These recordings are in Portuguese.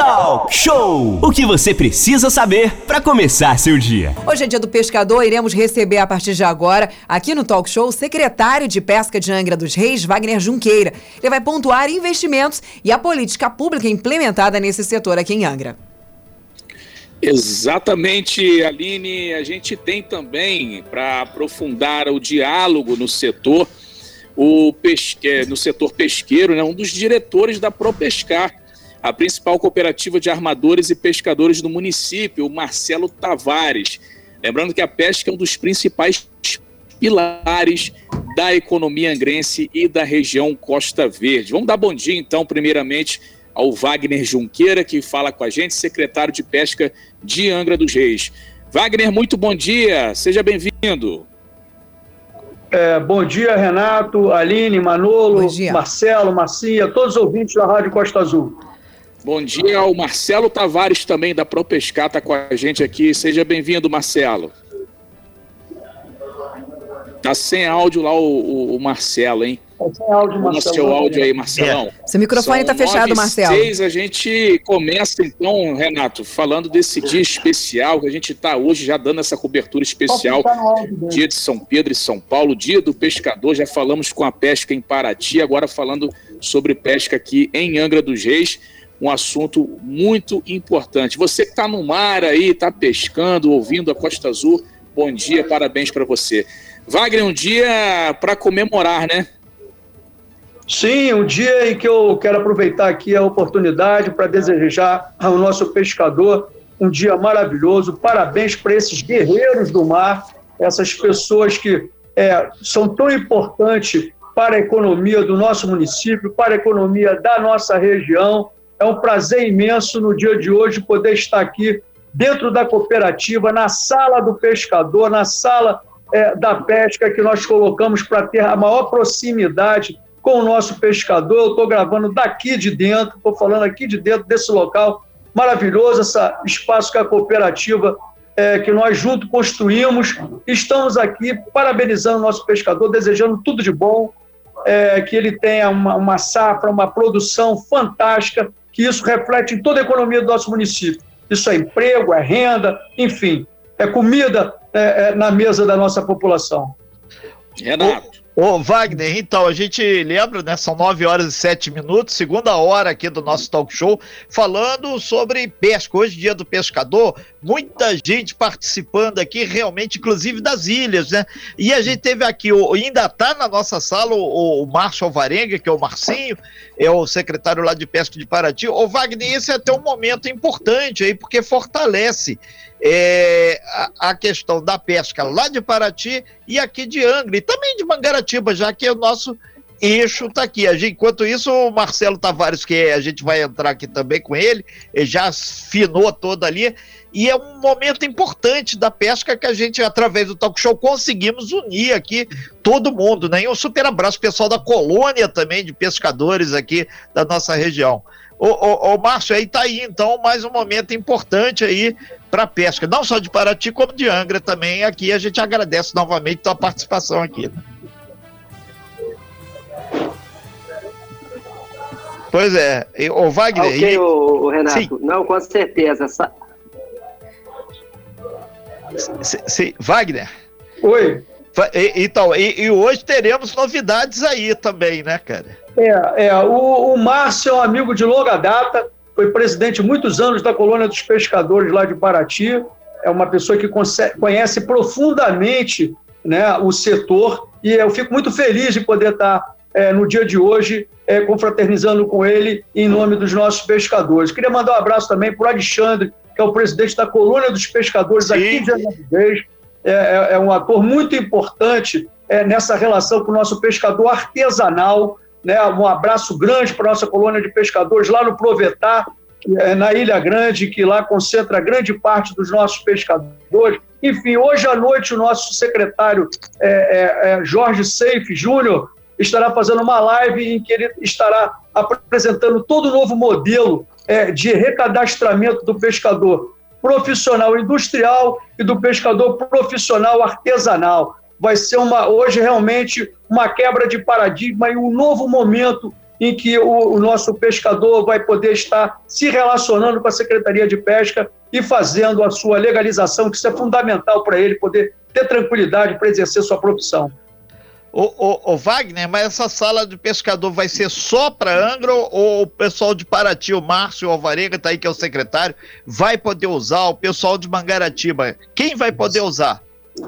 Talk Show! O que você precisa saber para começar seu dia. Hoje é dia do pescador, iremos receber a partir de agora, aqui no Talk Show, o secretário de Pesca de Angra dos Reis, Wagner Junqueira. Ele vai pontuar investimentos e a política pública implementada nesse setor aqui em Angra. Exatamente, Aline. A gente tem também, para aprofundar o diálogo no setor, o pesque... no setor pesqueiro, né, um dos diretores da ProPescar, a principal cooperativa de armadores e pescadores do município, o Marcelo Tavares. Lembrando que a pesca é um dos principais pilares da economia angrense e da região Costa Verde. Vamos dar bom dia, então, primeiramente, ao Wagner Junqueira, que fala com a gente, secretário de Pesca de Angra dos Reis. Wagner, muito bom dia, seja bem-vindo. É, bom dia, Renato, Aline, Manolo, Marcelo, Marcinha, todos os ouvintes da Rádio Costa Azul. Bom dia ao Marcelo Tavares também da ProPescar, está com a gente aqui. Seja bem-vindo, Marcelo. Tá sem áudio lá o, o, o Marcelo, hein? Tá sem áudio, Marcelo. seu áudio aí, Marcelão. É. Seu microfone está fechado, Marcelo. Seis, a gente começa então, Renato, falando desse dia especial que a gente está hoje já dando essa cobertura especial. Dia de São Pedro e São Paulo, dia do pescador. Já falamos com a pesca em Paraty, agora falando sobre pesca aqui em Angra dos Reis um assunto muito importante. Você que está no mar aí, está pescando, ouvindo a Costa Azul, bom dia, parabéns para você. Wagner, um dia para comemorar, né? Sim, um dia em que eu quero aproveitar aqui a oportunidade para desejar ao nosso pescador um dia maravilhoso. Parabéns para esses guerreiros do mar, essas pessoas que é, são tão importantes para a economia do nosso município, para a economia da nossa região. É um prazer imenso no dia de hoje poder estar aqui dentro da cooperativa, na sala do pescador, na sala é, da pesca que nós colocamos para ter a maior proximidade com o nosso pescador. Eu estou gravando daqui de dentro, estou falando aqui de dentro desse local maravilhoso, esse espaço que a cooperativa é, que nós juntos construímos. Estamos aqui parabenizando o nosso pescador, desejando tudo de bom, é, que ele tenha uma, uma safra, uma produção fantástica que isso reflete em toda a economia do nosso município. Isso é emprego, é renda, enfim, é comida é, é, na mesa da nossa população. Renato. Ô, Wagner, então, a gente lembra, né? São 9 horas e 7 minutos, segunda hora aqui do nosso talk show, falando sobre pesca. Hoje, dia do pescador, muita gente participando aqui, realmente, inclusive das ilhas, né? E a gente teve aqui, ainda tá na nossa sala o, o Márcio Alvarenga, que é o Marcinho, é o secretário lá de pesca de Paraty. Ô, Wagner, esse é até um momento importante aí, porque fortalece é, a, a, questão da pesca lá de Paraty e aqui de Angra, e também de Mangaratiba, já que é o nosso eixo está aqui. Enquanto isso, o Marcelo Tavares, que a gente vai entrar aqui também com ele, já afinou toda ali, e é um momento importante da pesca que a gente, através do talk show, conseguimos unir aqui todo mundo, né? E um super abraço pessoal da colônia também de pescadores aqui da nossa região. Ô, ô, ô Márcio, aí tá aí então mais um momento importante aí para pesca, não só de Paraty, como de Angra também. Aqui a gente agradece novamente a tua participação aqui. Pois é, o Wagner. Ok, e... o, Renato. Sim. Não, com certeza. Essa... Sim, Wagner. Oi. Então, e, e, hoje teremos novidades aí também, né, cara? É, é o, o Márcio é um amigo de longa data, foi presidente muitos anos da colônia dos pescadores lá de Paraty, é uma pessoa que conhece profundamente né, o setor e eu fico muito feliz de poder estar é, no dia de hoje é, confraternizando com ele em nome dos nossos pescadores. Queria mandar um abraço também para o Alexandre, que é o presidente da colônia dos pescadores Sim. aqui de Anabés, é, é, é, um ator muito importante é, nessa relação com o nosso pescador artesanal. Né? Um abraço grande para a nossa colônia de pescadores lá no Provetar, é, na Ilha Grande, que lá concentra grande parte dos nossos pescadores. Enfim, hoje à noite o nosso secretário é, é, Jorge Seife Júnior estará fazendo uma live em que ele estará apresentando todo o novo modelo de recadastramento do pescador profissional industrial e do pescador profissional artesanal. Vai ser uma hoje realmente uma quebra de paradigma e um novo momento em que o, o, nosso pescador vai poder estar se relacionando com a Secretaria de Pesca e fazendo a sua legalização, que isso é fundamental para ele poder ter tranquilidade para exercer sua profissão. O, o, o, Wagner, mas essa sala de pescador vai ser só para Angra ou o pessoal de Paraty, o Márcio Alvarenga, tá aí que é o secretário, vai poder usar, o pessoal de Mangaratiba, quem vai poder usar?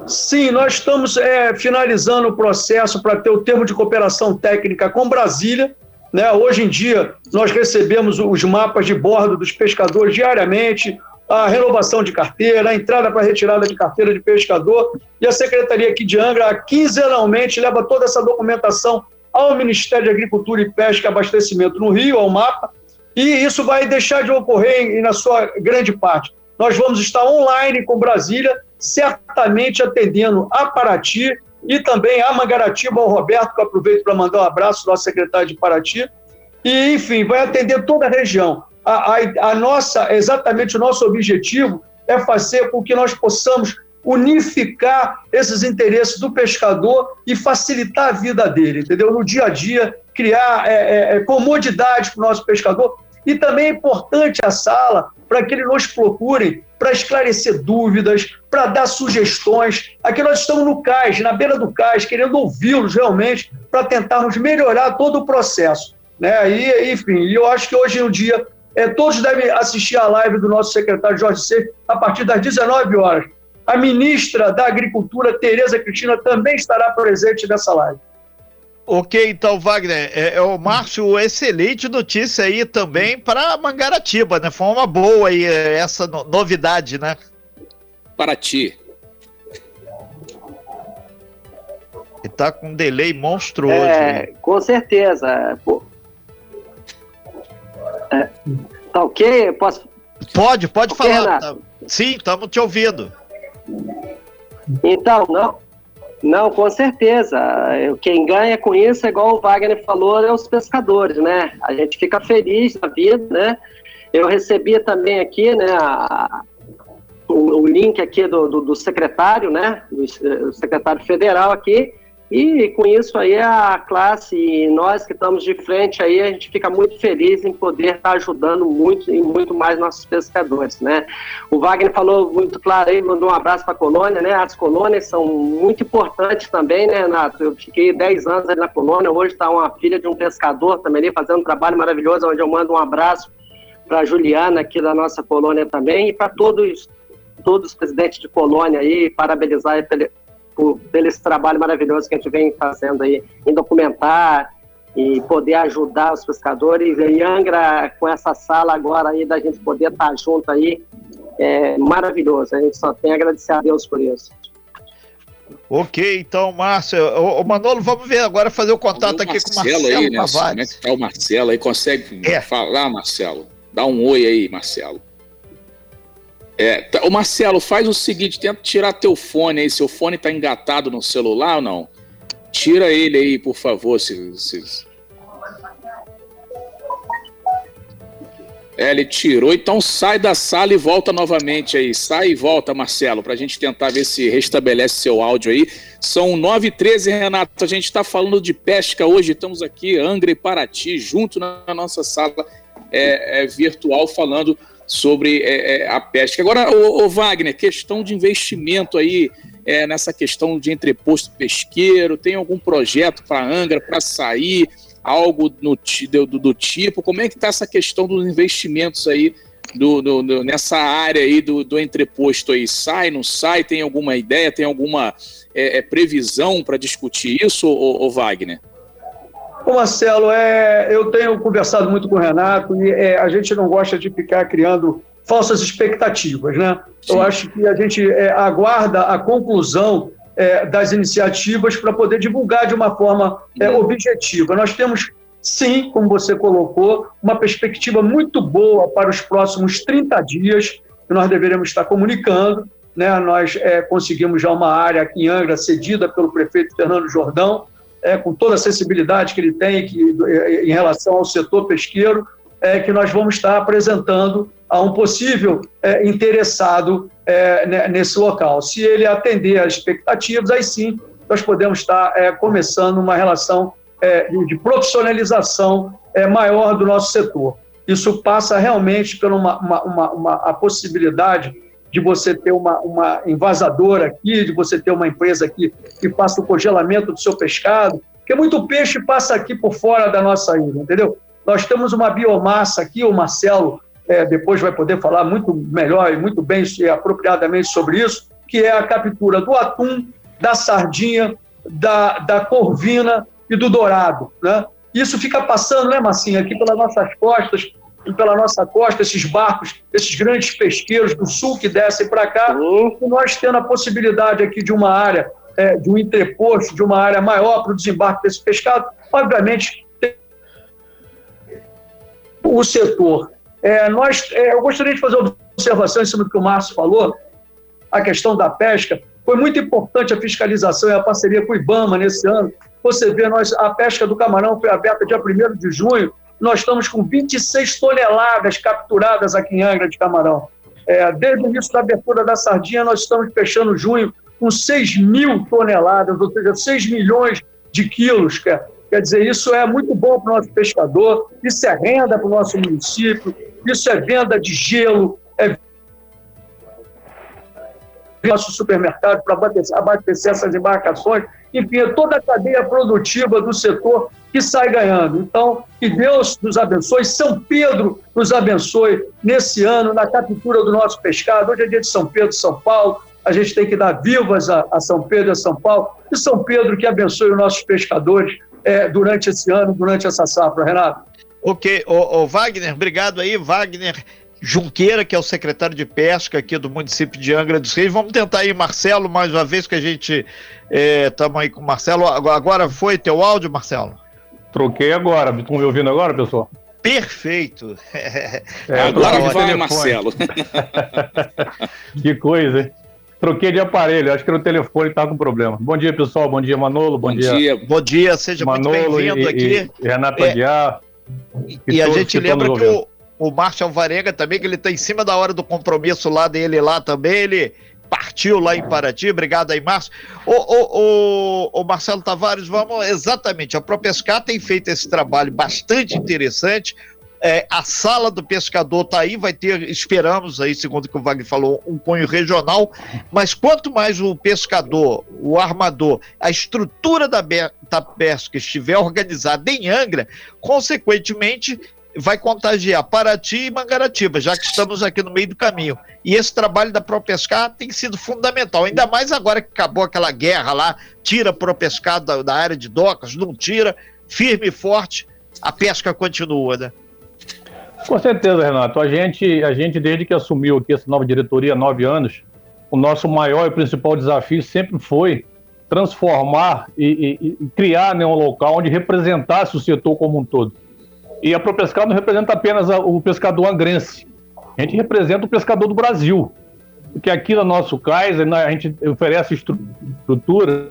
Sim, nós estamos é, finalizando o processo para ter o termo de cooperação técnica com Brasília. Né? Hoje em dia, nós recebemos os mapas de bordo dos pescadores diariamente, a renovação de carteira, a entrada para retirada de carteira de pescador, e a Secretaria aqui de Angra, quinzenalmente, leva toda essa documentação ao Ministério de Agricultura e Pesca e Abastecimento no Rio, ao mapa, e isso vai deixar de ocorrer, na sua grande parte. Nós vamos estar online com Brasília, certamente atendendo a Paraty e também a Mangaratiba, ao Roberto, que eu aproveito para mandar um abraço, nosso secretário de Paraty, e, enfim, vai atender toda a região a, a, a nossa, exatamente o nosso objetivo é fazer com que nós possamos unificar esses interesses do pescador e facilitar a vida dele, entendeu? No dia a dia, criar é, é, é comodidade para o nosso pescador. E também é importante a sala para que eles nos procurem para esclarecer dúvidas, para dar sugestões. Aqui nós estamos no cais, na beira do cais, querendo ouvi-los realmente para tentarmos melhorar todo o processo. Né? E, enfim, eu acho que hoje em dia é, todos devem assistir a live do nosso secretário Jorge Seco a partir das 19 horas. A ministra da Agricultura, Tereza Cristina, também estará presente nessa live. Ok, então, Wagner, é, é o Márcio, excelente notícia aí também para Mangaratiba, né? Foi uma boa aí é, essa no, novidade, né? Para ti. E tá com um delay monstruoso. É, com certeza. Pô, é, tá ok? Posso... Pode, pode okay, falar. Tá... Sim, estamos te ouvindo. Então, não, não, com certeza. Quem ganha com isso, é igual o Wagner falou, é os pescadores, né? A gente fica feliz na vida, né? Eu recebi também aqui, né, a, o, o, link aqui do, do, do secretário, né, do, do secretário federal aqui, e com isso aí a classe e nós que estamos de frente aí, a gente fica muito feliz em poder estar ajudando muito e muito mais nossos pescadores, né? O Wagner falou muito claro aí, mandou um abraço para a colônia, né? As colônias são muito importantes também, né, Renato? Eu fiquei 10 anos ali na colônia, hoje está uma filha de um pescador também ali fazendo um trabalho maravilhoso, onde eu mando um abraço para a Juliana aqui da nossa colônia também e para todos todos os presidentes de colônia aí, parabenizar por, pelo esse trabalho maravilhoso que a gente vem fazendo aí em documentar e poder ajudar os pescadores. E Angra, com essa sala agora aí, da gente poder estar junto aí, é maravilhoso. A gente só tem a agradecer a Deus por isso. Ok, então, Márcio. Ô, Manolo, vamos ver agora, fazer o contato o aqui com o Marcelo aí, né? Como é que tá o Marcelo aí? Consegue é. falar, Marcelo? Dá um oi aí, Marcelo. É, tá, o Marcelo, faz o seguinte, tenta tirar teu fone aí, seu fone tá engatado no celular ou não? Tira ele aí, por favor, se, se... É, ele tirou, então sai da sala e volta novamente aí. Sai e volta, Marcelo, para a gente tentar ver se restabelece seu áudio aí. São 9h13, Renato. A gente está falando de pesca hoje. Estamos aqui, Angra e Paraty, junto na nossa sala é, é, virtual, falando sobre é, é, a pesca. Agora, o, Wagner, questão de investimento aí é, nessa questão de entreposto pesqueiro, tem algum projeto para Angra para sair, algo no, do, do, tipo? Como é que está essa questão dos investimentos aí do, do, do, nessa área aí do, do entreposto aí? Sai, não sai? Tem alguma ideia, tem alguma é, é previsão para discutir isso, o Wagner? Ô Marcelo, é, eu tenho conversado muito com o Renato e é, a gente não gosta de ficar criando falsas expectativas, né? Sim. Eu acho que a gente é, aguarda a conclusão é, das iniciativas para poder divulgar de uma forma é, objetiva. Nós temos, sim, como você colocou, uma perspectiva muito boa para os próximos 30 dias que nós deveremos estar comunicando. Né? Nós é, conseguimos já uma área aqui em Angra, cedida pelo prefeito Fernando Jordão, é, com toda a sensibilidade que ele tem que, é, em relação ao setor pesqueiro, é, que nós vamos estar apresentando a um possível é, interessado é, nesse local. Se ele atender às expectativas, aí sim nós podemos estar é, começando uma relação é, de profissionalização é, maior do nosso setor. Isso passa realmente por uma, uma, uma, uma, a possibilidade de você ter uma, uma envasadora aqui, de você ter uma empresa aqui que faça o congelamento do seu pescado, porque muito peixe passa aqui por fora da nossa ilha, entendeu? Nós temos uma biomassa aqui, o Marcelo é, depois vai poder falar muito melhor e muito bem e apropriadamente sobre isso, que é a captura do atum, da sardinha, da, da corvina e do dourado. Né? Isso fica passando, né, Massinha, aqui pelas nossas costas, pela nossa costa, esses barcos, esses grandes pesqueiros do sul que descem para cá, e nós tendo a possibilidade aqui de uma área, é, de um entreposto, de uma área maior para o desembarque desse pescado, obviamente o setor. É, nós, é, eu gostaria de fazer uma observação em cima do que o Márcio falou, a questão da pesca. Foi muito importante a fiscalização e a parceria com o IBAMA nesse ano. Você vê, nós, a pesca do camarão foi aberta dia 1 de junho, nós estamos com 26 toneladas capturadas aqui em Angra de camarão. É, desde o início da abertura da sardinha, nós estamos fechando junho com 6 mil toneladas, ou seja, 6 milhões de quilos. Quer, quer dizer, isso é muito bom para o nosso pescador, isso é renda para o nosso município, isso é venda de gelo, é nosso supermercado para abastecer, abastecer essas embarcações, enfim, é toda a cadeia produtiva do setor que sai ganhando. Então, que Deus nos abençoe, São Pedro nos abençoe nesse ano, na captura do nosso pescado. Hoje é dia de São Pedro, São Paulo, a gente tem que dar vivas a, a São Pedro e a São Paulo, e São Pedro que abençoe os nossos pescadores é, durante esse ano, durante essa safra, Renato. Ok, o, Wagner, obrigado aí, Wagner Junqueira, que é o secretário de Pesca aqui do município de Angra dos Reis. Vamos tentar aí, Marcelo, mais uma vez que a gente estamos é, aí com o Marcelo. Agora foi teu áudio, Marcelo? Troquei agora. Estão me ouvindo agora, pessoal? Perfeito. É, agora vai, Marcelo. que coisa, hein? Troquei de aparelho, acho que no telefone está com problema. Bom dia, pessoal. Bom dia, Manolo. Bom, bom dia. dia. Bom dia, seja Manolo muito bem-vindo aqui. E Renato é, Aguiar. E, e a gente que lembra que o, o Márcio Alvarenga também, que ele está em cima da hora do compromisso lá dele lá também, ele partiu lá em Paraty, obrigado aí, Márcio. O, o, o, o Marcelo Tavares, vamos, exatamente, a ProPescar tem feito esse trabalho bastante interessante, é, a sala do pescador está aí, vai ter, esperamos aí, segundo o que o Wagner falou, um cunho regional, mas quanto mais o pescador, o armador, a estrutura da, da pesca estiver organizada em Angra, consequentemente vai contagiar Paraty e Mangaratiba, já que estamos aqui no meio do caminho. E esse trabalho da ProPescar tem sido fundamental, ainda mais agora que acabou aquela guerra lá, tira a ProPescar da, da área de docas, não tira, firme e forte, a pesca continua, né? Com certeza, Renato. A gente, a gente desde que assumiu aqui essa nova diretoria há nove anos, o nosso maior e principal desafio sempre foi transformar e, e, e criar né, um local onde representasse o setor como um todo. E a ProPescar não representa apenas o pescador angrense, a gente representa o pescador do Brasil. Porque aqui no nosso cais a gente oferece estrutura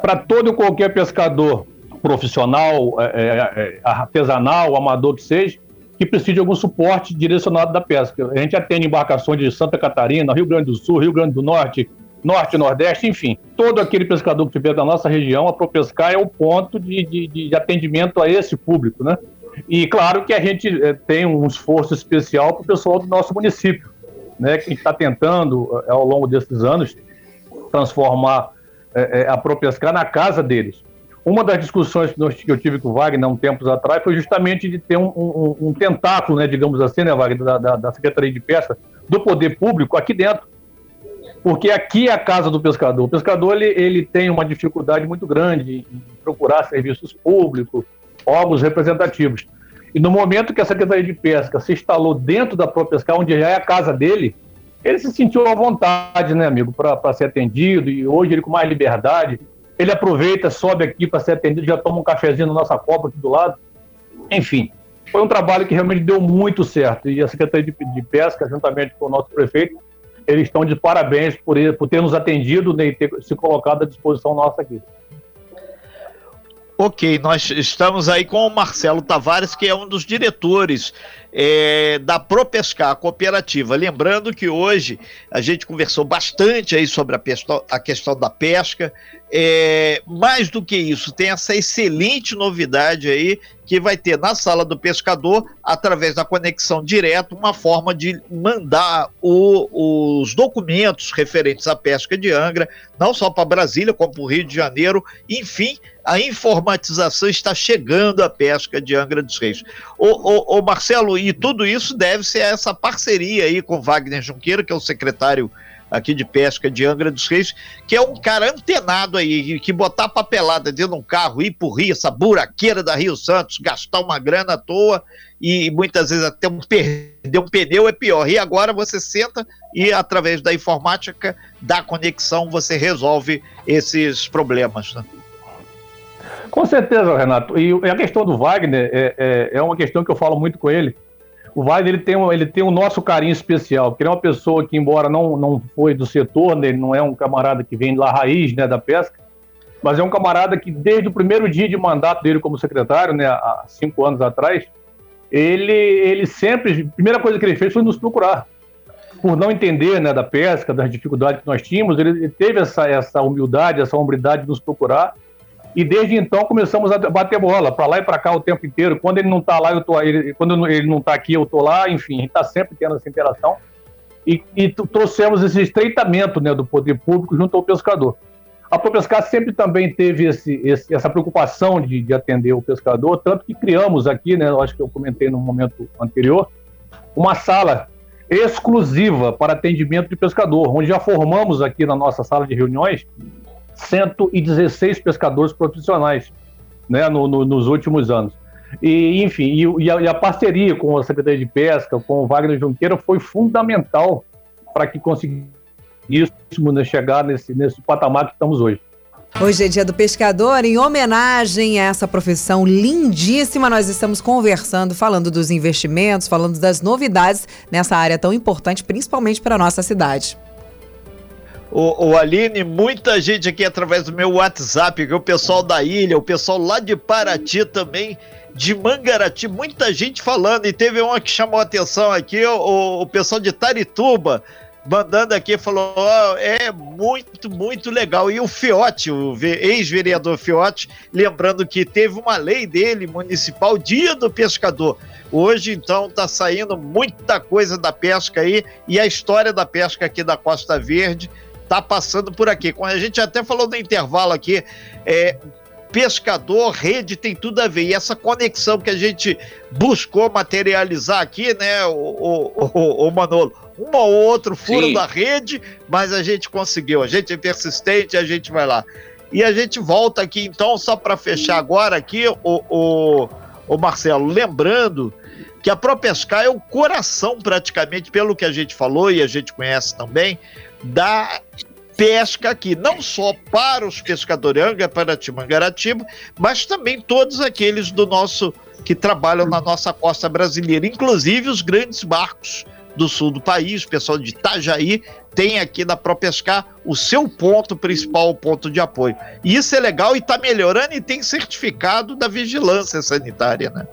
para todo e qualquer pescador profissional, é, é, é, artesanal, amador que seja, que precise de algum suporte direcionado da pesca. A gente atende embarcações de Santa Catarina, Rio Grande do Sul, Rio Grande do Norte, Norte, Nordeste, enfim. Todo aquele pescador que tiver da nossa região, a ProPescar é o ponto de, de, de atendimento a esse público, né? E claro que a gente é, tem um esforço especial para o pessoal do nosso município, né? Que está tentando, é, ao longo desses anos, transformar é, a ProPescar na casa deles. Uma das discussões que eu tive com o Wagner há um tempos atrás foi justamente de ter um, um, um tentáculo, né, digamos assim, né, Wagner, da, da, da Secretaria de Pesca, do poder público aqui dentro porque aqui é a casa do pescador. O pescador ele, ele tem uma dificuldade muito grande em procurar serviços públicos, órgãos representativos. E no momento que a Secretaria de Pesca se instalou dentro da própria pesca, onde já é a casa dele, ele se sentiu à vontade, né, amigo, para ser atendido. E hoje ele com mais liberdade, ele aproveita, sobe aqui para ser atendido, já toma um cafezinho na nossa copa aqui do lado. Enfim, foi um trabalho que realmente deu muito certo. E a Secretaria de, de Pesca, juntamente com o nosso prefeito, eles estão de parabéns por, por ter nos atendido né, e ter se colocado à disposição nossa aqui. Ok, nós estamos aí com o Marcelo Tavares, que é um dos diretores é, da ProPescar, a cooperativa. Lembrando que hoje a gente conversou bastante aí sobre a, pesca, a questão da pesca. É, mais do que isso, tem essa excelente novidade aí que vai ter na sala do pescador, através da conexão direta, uma forma de mandar o, os documentos referentes à pesca de Angra, não só para Brasília, como para o Rio de Janeiro, enfim, a informatização está chegando à pesca de Angra dos Reis. O, Marcelo, e tudo isso deve-se a essa parceria aí com Wagner Junqueira, que é o secretário aqui de pesca de Angra dos Reis, que é um cara antenado aí, que botar papelada dentro de um carro, ir por Rio, essa buraqueira da Rio Santos, gastar uma grana à toa e muitas vezes até um perder um pneu é pior. E agora você senta e através da informática, da conexão, você resolve esses problemas. Né? Com certeza, Renato. E a questão do Wagner é, é, é uma questão que eu falo muito com ele o Wagner ele tem, um, ele tem o um nosso carinho especial, porque ele é uma pessoa que, embora não, não foi do setor, né, ele não é um camarada que vem lá raiz né, da pesca, mas é um camarada que, desde o primeiro dia de mandato dele como secretário, né, há cinco anos atrás, ele, ele sempre, a primeira coisa que ele fez foi nos procurar. Por não entender né, da pesca, das dificuldades que nós tínhamos, ele, ele teve essa, essa humildade, essa hombridade de nos procurar e desde então começamos a bater bola para lá e para cá o tempo inteiro. Quando ele não está lá, eu tô quando ele não está aqui, eu estou lá. Enfim, a gente está sempre tendo essa interação. E, e trouxemos esse estreitamento né, do poder público junto ao pescador. A ProPescar sempre também teve esse, esse, essa preocupação de, de, atender o pescador, tanto que criamos aqui, né, acho que eu comentei no momento anterior, uma sala exclusiva para atendimento de pescador, onde já formamos aqui na nossa sala de reuniões 116 pescadores profissionais né, no, no, nos últimos anos. E, enfim, e, e, a, e, a, parceria com a Secretaria de Pesca, com o Wagner Junqueira, foi fundamental para que conseguíssemos né, chegar nesse, nesse patamar que estamos hoje. Hoje é dia do pescador, em homenagem a essa profissão lindíssima, nós estamos conversando, falando dos investimentos, falando das novidades nessa área tão importante, principalmente para a nossa cidade. O, o, Aline, muita gente aqui através do meu WhatsApp, que o pessoal da ilha, o pessoal lá de Paraty também, de Mangarati, muita gente falando, e teve uma que chamou atenção aqui, o, o pessoal de Tarituba, mandando aqui, falou: oh, é muito, muito legal. E o Fiote, o ex-vereador Fiote, lembrando que teve uma lei dele, municipal, Dia do Pescador. Hoje, então, está saindo muita coisa da pesca aí, e a história da pesca aqui da Costa Verde tá passando por aqui. A gente até falou no intervalo aqui, é, pescador, rede tem tudo a ver. E essa conexão que a gente buscou materializar aqui, né, o, o, o, o Manolo? Um ou outro furo Sim. da rede, mas a gente conseguiu. A gente é persistente, a gente vai lá. E a gente volta aqui, então, só para fechar agora aqui, o, o, o Marcelo, lembrando que a ProPescar é o coração, praticamente, pelo que a gente falou e a gente conhece também, da pesca aqui, não só para os pescadores Angaratiba, Mangaratiba, mas também todos aqueles do nosso que trabalham na nossa costa brasileira, inclusive os grandes barcos do sul do país, o pessoal de Itajaí tem aqui na ProPescar o seu ponto principal, o ponto de apoio. E isso é legal e está melhorando e tem certificado da vigilância sanitária, né?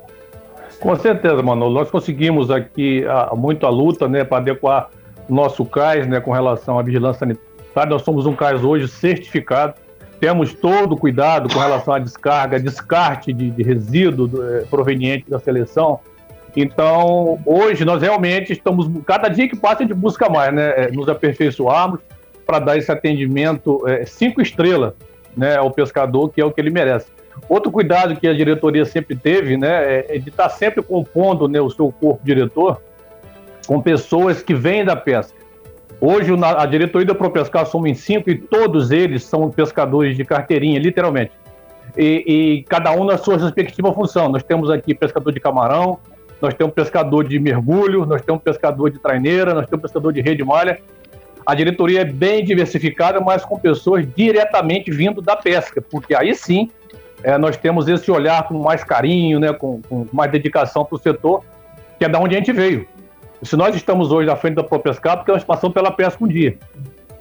Com certeza, Manolo. Nós conseguimos aqui a, muita luta né, para adequar nosso CAIS né, com relação à vigilância sanitária. Nós somos um CAIS hoje certificado, temos todo o cuidado com relação à descarga, descarte de, de resíduo é, proveniente da seleção. Então, hoje nós realmente estamos, cada dia que passa a gente busca mais, né, é, nos aperfeiçoarmos para dar esse atendimento é, cinco estrelas né, ao pescador, que é o que ele merece. Outro cuidado que a diretoria sempre teve, né, é de estar sempre compondo né, o seu corpo diretor com pessoas que vêm da pesca. Hoje, a diretoria da ProPescar somos em cinco e todos eles são pescadores de carteirinha, literalmente. E, e, cada um na sua respectiva função. Nós temos aqui pescador de camarão, nós temos pescador de mergulho, nós temos pescador de traineira, nós temos pescador de rede malha. A diretoria é bem diversificada, mas com pessoas diretamente vindo da pesca, porque aí sim é, nós temos esse olhar com mais carinho, né, com, com mais dedicação para o setor, que é da onde a gente veio. Se nós estamos hoje à frente da ProPescar, porque nós passamos pela pesca um dia.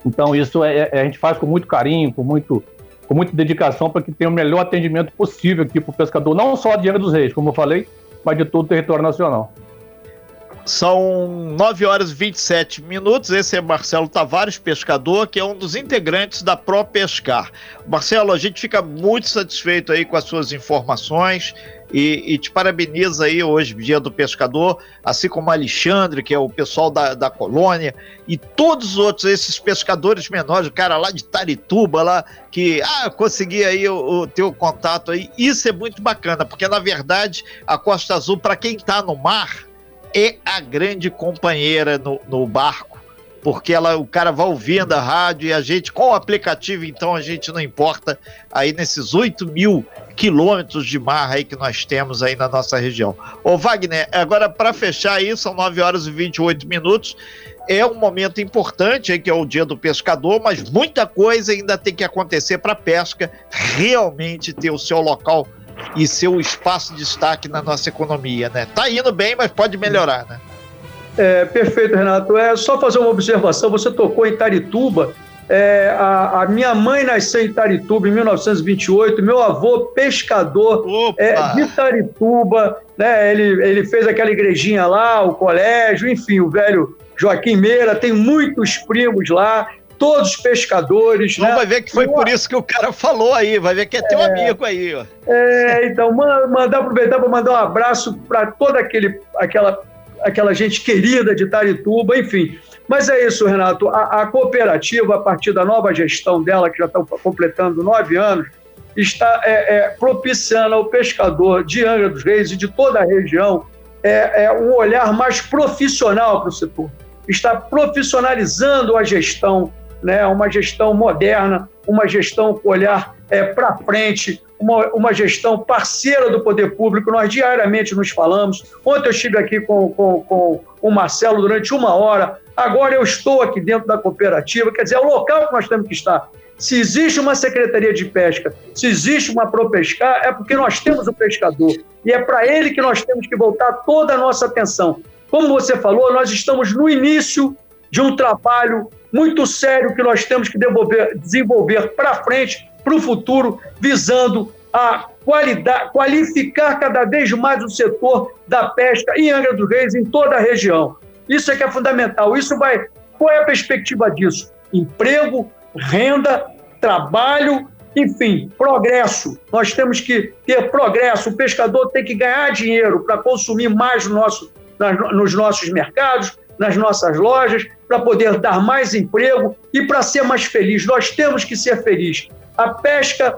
Então, isso é, é, a gente faz com muito carinho, com muito, com muita dedicação para que tenha o melhor atendimento possível aqui para o pescador, não só de Angra dos Reis, como eu falei, mas de todo o território nacional. São 9 horas e 27 minutos. Esse é Marcelo Tavares, pescador, que é um dos integrantes da Pro Pescar. Marcelo, a gente fica muito satisfeito aí com as suas informações e, e te parabeniza aí hoje, Dia do Pescador, assim como Alexandre, que é o pessoal da, da colônia, e todos os outros, esses pescadores menores, o cara lá de Tarituba, lá, que ah, consegui aí o, o teu contato aí. Isso é muito bacana, porque na verdade a Costa Azul, para quem está no mar, é a grande companheira no, no barco, porque ela, o cara vai ouvindo a rádio e a gente, com o aplicativo, então a gente não importa aí nesses 8 mil quilômetros de mar aí que nós temos aí na nossa região. Ô Wagner, agora para fechar aí, são 9 horas e 28 minutos. É um momento importante, que é o dia do pescador, mas muita coisa ainda tem que acontecer para a pesca realmente ter o seu local e seu espaço de destaque na nossa economia, né? Tá indo bem, mas pode melhorar, né? É, perfeito, Renato. É só fazer uma observação. Você tocou em Tarituba. É, a, a, minha mãe nasceu em Tarituba em 1928, meu avô pescador é, de Tarituba, né? Ele, ele fez aquela igrejinha lá, o colégio, enfim, o velho Joaquim Meira, tem muitos primos lá todos pescadores. Não né? vai ver que foi por isso que o cara falou aí, vai ver que é teu é, amigo aí. Ó. É, então, mandar aproveitar para mandar um abraço para toda aquele, aquela, aquela gente querida de Tarituba, enfim. Mas é isso, Renato. A, a cooperativa, a partir da nova gestão dela, que já está completando nove anos, está é, é, propiciando ao pescador de Angra dos Reis e de toda a região é, é um olhar mais profissional para o setor. Está profissionalizando a gestão né, uma gestão moderna, uma gestão com olhar é, para frente, uma, uma gestão parceira do poder público. Nós diariamente nos falamos. Ontem eu estive aqui com, com, com o Marcelo durante uma hora, agora eu estou aqui dentro da cooperativa, quer dizer, é o local que nós temos que estar. Se existe uma secretaria de pesca, se existe uma ProPescar, é porque nós temos o pescador. E é para ele que nós temos que voltar toda a nossa atenção. Como você falou, nós estamos no início de um trabalho muito sério que nós temos que desenvolver, desenvolver para frente, para o futuro, visando a qualidade, qualificar cada vez mais o setor da pesca em Angra dos Reis, em toda a região. Isso é que é fundamental. Isso vai. Qual é a perspectiva disso? Emprego, renda, trabalho, enfim, progresso. Nós temos que ter progresso. O pescador tem que ganhar dinheiro para consumir mais no nosso, nos nossos mercados, nas nossas lojas, para poder dar mais emprego e para ser mais feliz. Nós temos que ser felizes. A pesca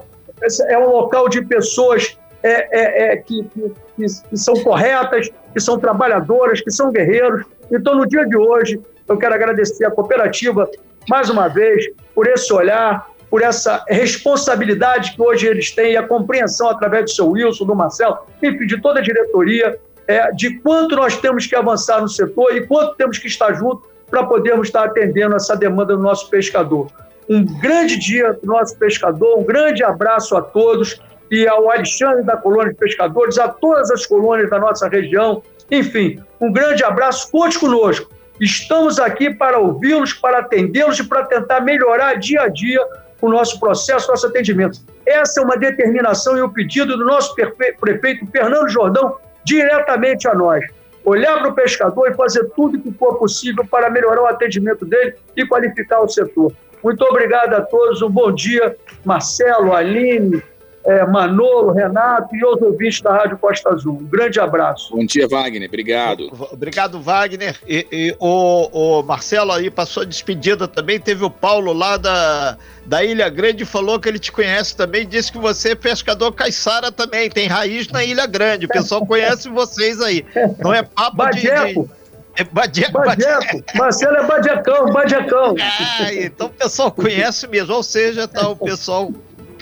é um local de pessoas é, é, é, que, que, que, são corretas, que são trabalhadoras, que são guerreiros. Então, no dia de hoje, eu quero agradecer a cooperativa mais uma vez por esse olhar, por essa responsabilidade que hoje eles têm e a compreensão através do seu Wilson, do Marcelo, enfim, de toda a diretoria é, de quanto nós temos que avançar no setor e quanto temos que estar junto para podermos estar atendendo essa demanda do nosso pescador. Um grande dia para o nosso pescador, um grande abraço a todos e ao Alexandre da Colônia de Pescadores, a todas as colônias da nossa região. Enfim, um grande abraço, conte conosco. Estamos aqui para ouvi-los, para atendê-los e para tentar melhorar dia a dia o nosso processo, nosso atendimento. Essa é uma determinação e o um pedido do nosso prefeito Fernando Jordão diretamente a nós. Olhar para o pescador e fazer tudo o que for possível para melhorar o atendimento dele e qualificar o setor. Muito obrigado a todos, um bom dia, Marcelo, Aline, é, Manolo, Renato e outros ouvintes da Rádio Costa Azul. Um grande abraço. Bom dia, Wagner. Obrigado. Obrigado, Wagner. E, e o, o, Marcelo aí passou a despedida também. Teve o Paulo lá da, da Ilha Grande, falou que ele te conhece também. Disse que você é pescador caiçara também. Tem raiz na Ilha Grande. O pessoal conhece vocês aí. Não é papo Badeco. de... de... É Badeco, Badeco. Marcelo é Badecão, Badecão. Ah, então o pessoal conhece mesmo, ou seja, tá o pessoal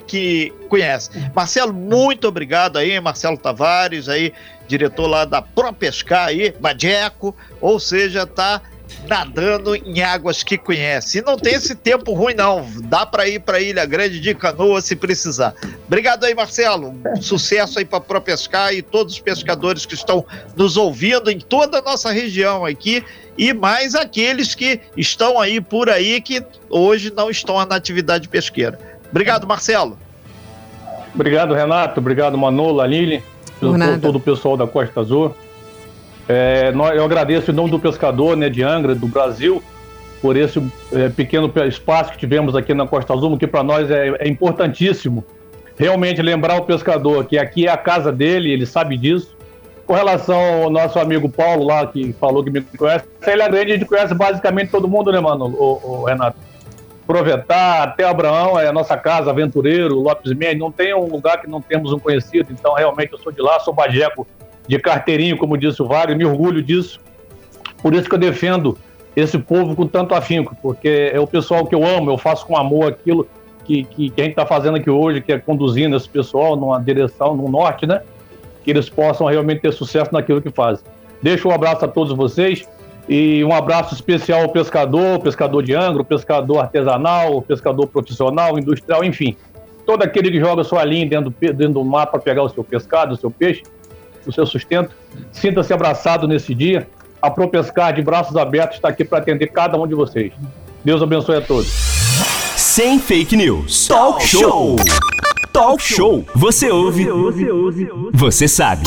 que conhece. Marcelo, muito obrigado aí, Marcelo Tavares, aí, diretor lá da ProPescar aí, Badeco, ou seja, tá nadando em águas que conhece. E não tem esse tempo ruim, não. Dá para ir para Ilha Grande de canoa se precisar. Obrigado aí, Marcelo. Sucesso aí para ProPescar e todos os pescadores que estão nos ouvindo em toda a nossa região aqui e mais aqueles que estão aí por aí que hoje não estão na atividade pesqueira. Obrigado, Marcelo. Obrigado, Renato. Obrigado, Manolo, Lili, todo o pessoal da Costa Azul. É, eu agradeço em nome do pescador né, de Angra, do Brasil, por esse é, pequeno espaço que tivemos aqui na Costa Azul, que para nós é, é, importantíssimo. Realmente lembrar o pescador que aqui é a casa dele, ele sabe disso. Com relação ao nosso amigo Paulo lá, que falou que me conhece, ele é grande, a gente conhece basicamente todo mundo, né, mano, o, o Renato? Aproveitar, até Abraão é a nossa casa, aventureiro, Lopes Mendes, não tem um lugar que não temos um conhecido, então realmente eu sou de lá, sou bajeco de carteirinho, como disse o Wagner, me orgulho disso. Por isso que eu defendo esse povo com tanto afinco, porque é o pessoal que eu amo, eu faço com amor aquilo que, que, que a gente está fazendo aqui hoje, que é conduzindo esse pessoal numa direção, no norte, né? Que eles possam realmente ter sucesso naquilo que fazem. Deixo um abraço a todos vocês e um abraço especial ao pescador, pescador de angro, pescador artesanal, pescador profissional, industrial, enfim. Todo aquele que joga sua linha dentro do, dentro do mar para pegar o seu pescado, o seu peixe, o seu sustento. Sinta-se abraçado nesse dia. A ProPescar, de braços abertos, está aqui para atender cada um de vocês. Deus abençoe a todos. Sem fake news. Talk show. Talk show. Você ouve. Você sabe.